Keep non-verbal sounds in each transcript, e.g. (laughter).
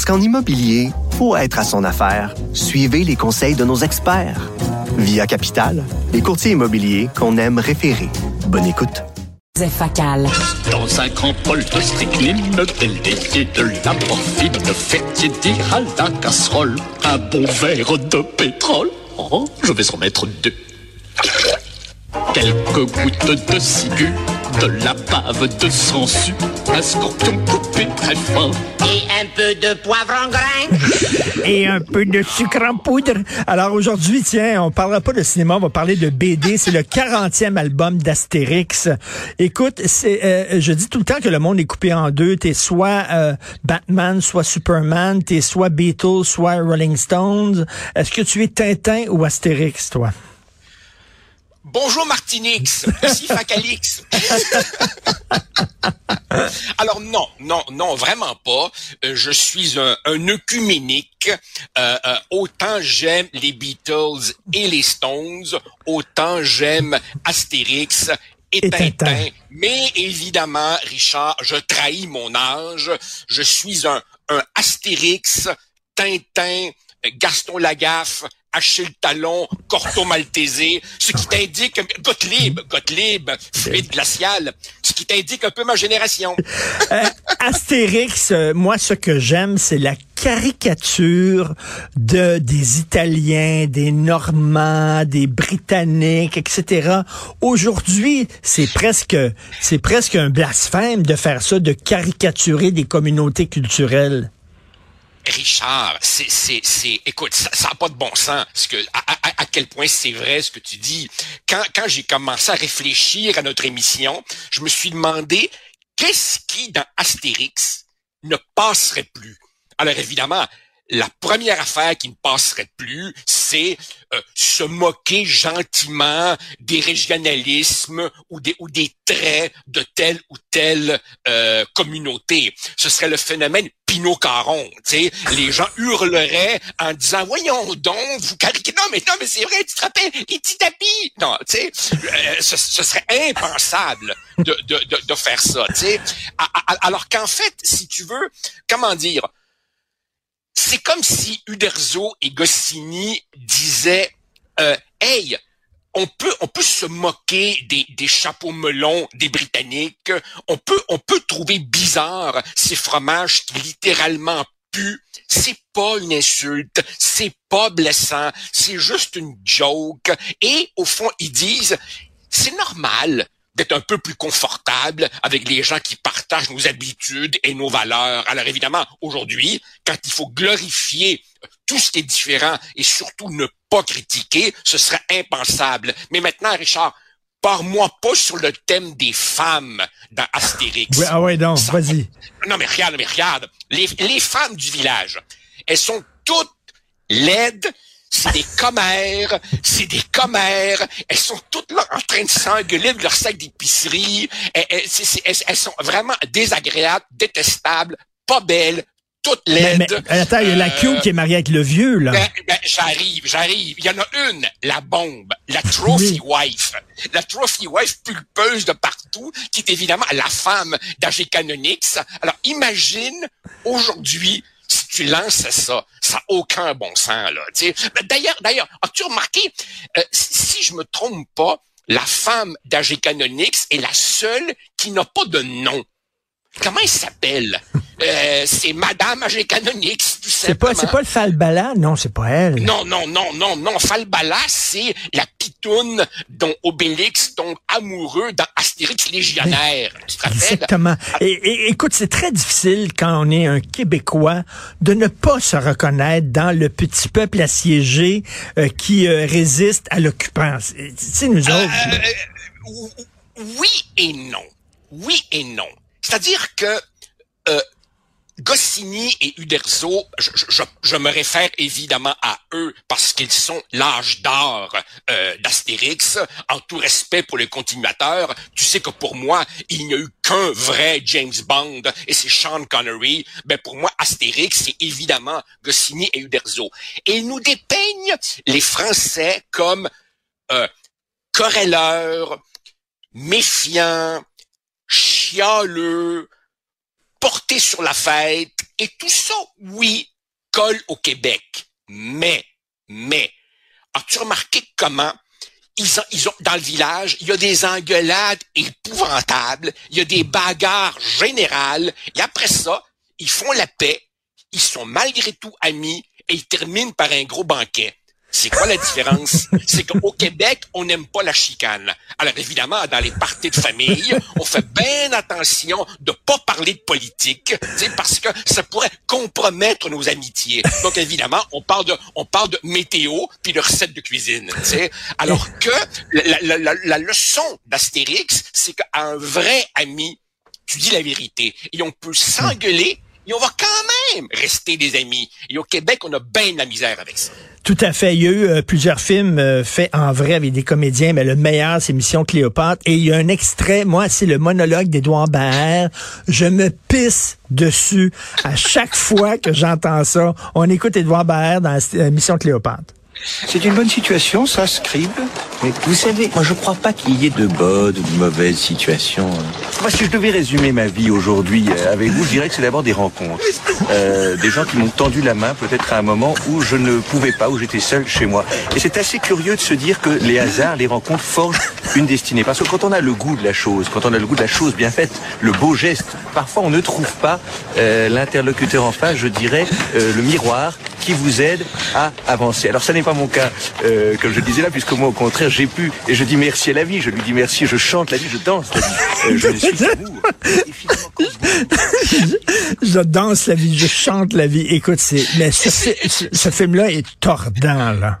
Parce qu'en immobilier, pour être à son affaire, suivez les conseils de nos experts. Via Capital, les courtiers immobiliers qu'on aime référer. Bonne écoute. Facal. Dans un grand bol de strychnine, délié de la morphine, faites dire à la casserole un bon verre de pétrole. Oh, je vais en mettre deux. Quelques gouttes de ciguë, de la bave de sangsue, un scorpion coupé très fin. Et un peu de poivre en grain. (laughs) Et un peu de sucre en poudre. Alors aujourd'hui, tiens, on parlera pas de cinéma, on va parler de BD. C'est le 40e album d'Astérix. Écoute, c'est, euh, je dis tout le temps que le monde est coupé en deux. T'es soit euh, Batman, soit Superman, t'es soit Beatles, soit Rolling Stones. Est-ce que tu es Tintin ou Astérix, toi? Bonjour Martinix, ici (laughs) Facalix. (laughs) Alors non, non, non, vraiment pas. Euh, je suis un, un œcuménique. Euh, euh, autant j'aime les Beatles et les Stones, autant j'aime Astérix et. Tintin. Mais évidemment, Richard, je trahis mon âge. Je suis un, un Astérix, Tintin, Gaston Lagaffe, Achille Talon, Corto Maltese, ce qui t'indique, Gottlieb, Gottlieb, fluide glacial, ce qui t'indique un peu ma génération. (laughs) Euh, Astérix, euh, moi, ce que j'aime, c'est la caricature de des Italiens, des Normands, des Britanniques, etc. Aujourd'hui, c'est presque, c'est presque un blasphème de faire ça, de caricaturer des communautés culturelles. Richard, c'est, c'est, c'est, écoute, ça n'a pas de bon sens. Ce que, à, à- à quel point c'est vrai ce que tu dis. Quand, quand j'ai commencé à réfléchir à notre émission, je me suis demandé qu'est-ce qui, dans Astérix, ne passerait plus? Alors évidemment, la première affaire qui ne passerait plus, c'est euh, se moquer gentiment des régionalismes ou des, traits de telle ou telle euh, communauté. Ce serait le phénomène Pinot Caron. Les gens hurleraient en disant voyons donc vous cariquez non mais non mais c'est vrai tu te rappelles les tapis? Non tu sais euh, ce, serait impensable de, faire ça tu sais A- a- alors qu'en fait si tu veux comment dire c'est comme si Uderzo et Goscinny disaient euh, Hey, on peut on peut se moquer des, des chapeaux melons des Britanniques, on peut on peut trouver bizarre ces fromages qui littéralement puent. C'est pas une insulte, c'est pas blessant, c'est juste une joke. Et au fond, ils disent c'est normal d'être un peu plus confortable avec les gens qui partagent nos habitudes et nos valeurs. Alors évidemment, aujourd'hui, quand il faut glorifier tout ce qui est différent et surtout ne pas critiquer, ce serait impensable. Mais maintenant, Richard, pars-moi pas sur le thème des femmes dans Astérix. Ah ouais, donc, Ça- vas-y. Non, mais regarde, mais regarde. Les, les femmes du village, elles sont toutes laides, c'est des commères, c'est des commères, elles sont toutes là en train de s'engueuler de leur sac d'épicerie, elles, elles- c'est- c'est- elles- elles sont vraiment désagréables, détestables, pas belles, toutes Mais, laides. mais, attends, il y a la Euh, Q qui est mariée avec le vieux, là. ben, ben, j'arrive, j'arrive. Il y en a une, la bombe, la trophy Oui. wife. La trophy wife pulpeuse de partout, qui est évidemment la femme d'Agé Canonix. Alors, imagine, aujourd'hui, tu lances ça, ça n'a aucun bon sens, là. D'ailleurs, d'ailleurs, as-tu remarqué, euh, si je me trompe pas, la femme d'Agé Canonix est la seule qui n'a pas de nom. Comment elle s'appelle? Euh, c'est Madame Agé Canonix, tout C'est pas, c'est pas le Falbala? Non, c'est pas elle. Non, non, non, non, non. Falbala, c'est la pitoune dont Obélix tombe amoureux dans Astérix Légionnaire. Tu te rappelles? Exactement. Et, et- écoute, c'est très difficile quand on est un Québécois de ne pas se reconnaître dans le petit peuple assiégé euh, qui euh, résiste à l'occupant. C'est nous autres. là. Oui et non. Oui et non. C'est-à-dire que euh, Goscinny et Uderzo, je, me réfère évidemment à eux parce qu'ils sont l'âge d'or euh, d'Astérix. En tout respect pour les continuateurs, tu sais que pour moi, il n'y a eu qu'un vrai James Bond et c'est Sean Connery. Ben pour moi, Astérix, c'est évidemment Goscinny et Uderzo. Et ils nous dépeignent les Français comme euh, méfiants, chialeux, porté sur la fête, et tout ça, oui, colle au Québec. Mais, mais, as-tu remarqué comment ils ont, ils ont, dans le village, il y a des engueulades épouvantables, il y a des bagarres générales, et après ça, ils font la paix, ils sont malgré tout amis, et ils terminent par un gros banquet. C'est quoi la différence? C'est qu'au Québec, on n'aime pas la chicane. Alors évidemment, dans les parties de famille, on fait bien attention de pas parler de politique, parce que ça pourrait compromettre nos amitiés. Donc évidemment, on parle de, on parle de météo puis de recettes de cuisine. T'sais. Alors que la, la, la, leçon d'Astérix, c'est qu'à un vrai ami, tu dis la vérité. Et on peut s'engueuler, et on va quand même rester des amis. Et au Québec, on a bien de la misère avec ça. Tout à fait. Il eu euh, plusieurs films euh, faits en vrai avec des comédiens, mais le meilleur, c'est Mission Cléopâtre. Et il y a un extrait, moi, c'est le monologue d'Édouard Baer. Je me pisse dessus à chaque (laughs) fois que j'entends ça. On écoute Édouard Baer dans euh, Mission Cléopâtre. C'est une bonne situation, ça, Scribe Mais vous savez, moi je crois pas qu'il y ait de bonnes ou de mauvaises situations. Moi, si je devais résumer ma vie aujourd'hui euh, avec vous, je dirais que c'est d'abord des rencontres. Euh, des gens qui m'ont tendu la main peut-être à un moment où je ne pouvais pas, où j'étais seul chez moi. Et c'est assez curieux de se dire que les hasards, les rencontres forgent une destinée. Parce que quand on a le goût de la chose, quand on a le goût de la chose bien faite, le beau geste, parfois on ne trouve pas euh, l'interlocuteur en face, je dirais, euh, le miroir qui vous aide à avancer. Alors ça n'est pas mon cas, euh, comme je disais là, puisque moi au contraire j'ai pu, et je dis merci à la vie, je lui dis merci, je chante la vie, je danse la vie, euh, je je danse la vie, je chante la vie. Écoute, c'est, mais ce, ce film-là est tordant, là.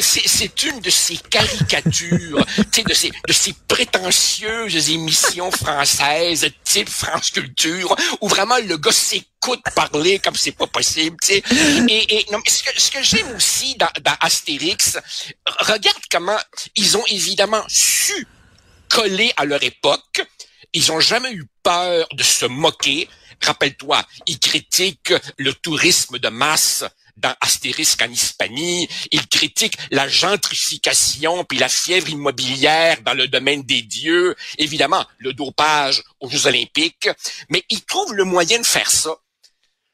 C'est une de ces caricatures, (laughs) de ces, de ces prétentieuses émissions françaises, type France Culture, où vraiment le gars s'écoute parler comme c'est pas possible, tu. Et, ce que j'aime aussi dans, dans Astérix, regarde comment ils ont évidemment su coller à leur époque. Ils ont jamais eu peur de se moquer. Rappelle-toi, ils critiquent le tourisme de masse dans Astérisque en Hispanie. Il critique la gentrification puis la fièvre immobilière dans le domaine des dieux. Évidemment, le dopage aux Jeux olympiques. Mais il trouve le moyen de faire ça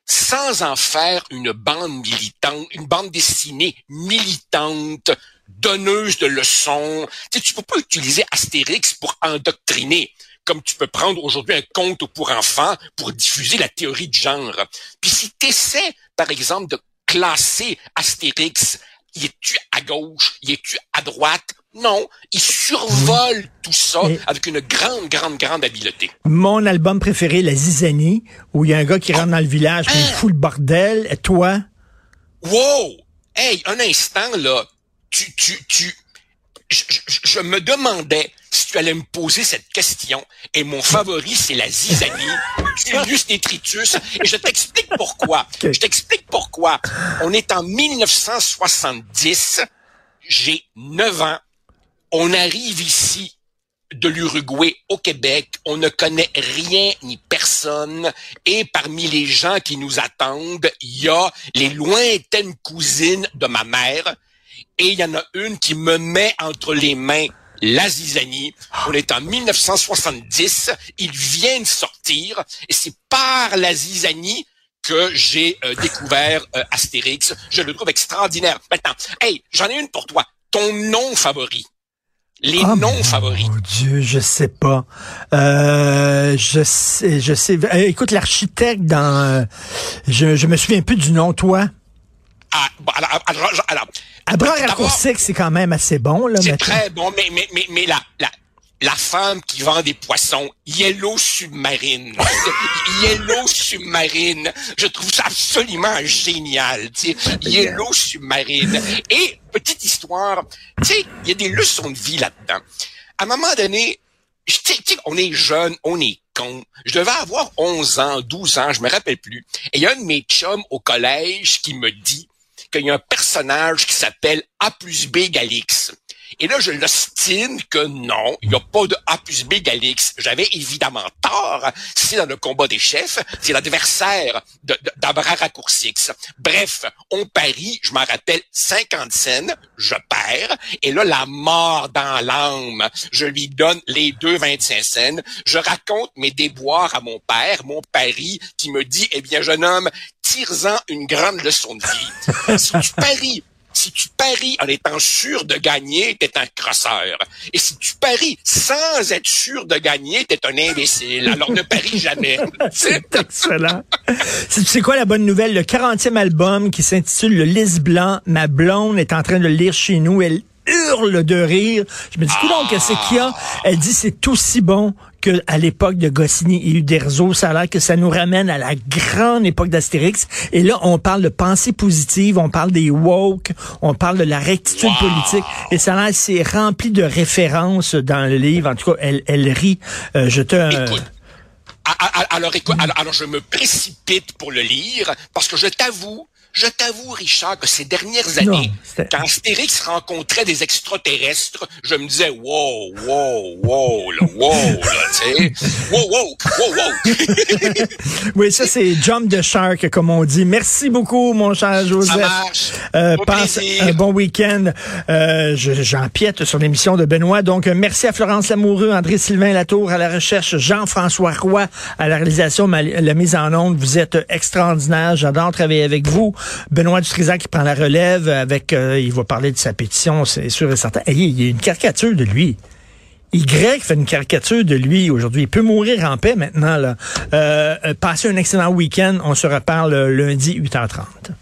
sans en faire une bande militante, une bande dessinée militante, donneuse de leçons. Tu, tu peux pas utiliser Astérix pour endoctriner comme tu peux prendre aujourd'hui un conte pour enfants pour diffuser la théorie de genre. Puis si tu essaies, par exemple, de classer Astérix. Y es-tu à gauche? Y es-tu à droite? Non, il survole tout ça avec une grande, grande, grande habileté. Mon album préféré, La Zizanie, où il y a un gars qui rentre dans le village, qui hein? fout le bordel. Et toi? Wow! Hey, un instant, là. Tu, tu, tu, je, me demandais si tu allais me poser cette question. Et mon favori, c'est la zizanie, Julius Detritus. Et je t'explique pourquoi. (laughs) Je t'explique pourquoi. On est en 1970. J'ai 9 ans. On arrive ici de l'Uruguay au Québec. On ne connaît rien ni personne. Et parmi les gens qui nous attendent, il y a les lointaines cousines de ma mère et il y en a une qui me met entre les mains la zizanie. On est en 1970, il vient de sortir, et c'est par la zizanie que j'ai euh, découvert euh, Astérix. Je le trouve extraordinaire. Maintenant, hey, j'en ai une pour toi. Ton nom favori. Les ah, noms favoris. Mon Dieu, je sais pas. Euh, je sais, je sais. écoute, l'architecte dans. je, je me souviens plus du nom, toi? Ah, alors, alors, alors, à c'est quand même assez bon. là. C'est très bon, mais, mais, mais, mais la, la, la femme qui vend des poissons, Yellow Submarine. (laughs) Yellow Submarine. Je trouve ça absolument génial. Tu sais. Yellow Submarine. Et, petite histoire, il y a des leçons de vie là-dedans. À un moment donné, je- tu sais, tu sais, on est jeune, on est con. Je devais avoir 11 ans, 12 ans, je me rappelle plus. Et il y a un de mes chums au collège qui me dit qu'il y a un personnage qui s'appelle A plus B égale X. Et là, je l'ostine que non, il n'y a pas de A plus B égale X. J'avais évidemment tort. C'est dans le combat des chefs, c'est l'adversaire Raccourcix. Bref, on parie, je m'en rappelle, 50 scènes, je perds, et là, la mort dans l'âme, je lui donne les deux 25 scènes, je raconte mes déboires à mon père, mon pari, qui me dit, eh bien, jeune homme, tire-en une grande leçon de vie. (laughs) si tu paries si tu paries en étant sûr de gagner, t'es un crosseur. Et si tu paries sans être sûr de gagner, t'es un imbécile. Alors ne parie jamais. (laughs) C'est excellent. C'est- Tu sais quoi la bonne nouvelle? Le 40e album qui s'intitule Le Lys Blanc, ma blonde est en train de le lire chez nous. Elle hurle de rire. Je me dis, donc qu'est-ce qu'il y a? Elle dit, c'est aussi bon que à l'époque de Goscinny et Uderzo. Ça a l'air que ça nous ramène à la grande époque d'Astérix. Et là, on parle de pensée positive, on parle des woke, on parle de la rectitude Wow. politique. Et ça a l'air, c'est rempli de références dans le livre. En tout cas, elle, elle rit. Euh, je te... A- Alors, écoute, alors, alors je me précipite pour le lire parce que je t'avoue, je t'avoue, Richard, que ces dernières années, quand Astérix rencontrait des extraterrestres, je me disais, wow, wow, wow, là, wow, là, tu sais, wow, wow, wow, wow. (laughs) Oui, ça c'est Jump the Shark, comme on dit. Merci beaucoup, mon cher Joseph. Ça marche. Euh, passe plaisir. un bon week-end. Euh, je- J'empiète sur l'émission de Benoît. Donc, merci à Florence Lamoureux, André-Sylvain Latour à la recherche, Jean-François Roy à la réalisation, la mise en onde. Vous êtes extraordinaire. J'adore travailler avec vous. Benoît Dutrisac qui prend la relève avec, euh, il va parler de sa pétition, c'est sûr et certain. Hey, il y a une caricature de lui. Y fait une caricature de lui aujourd'hui. Il peut mourir en paix maintenant. Là. Euh, euh, passez un excellent week-end. On se reparle lundi 8h30.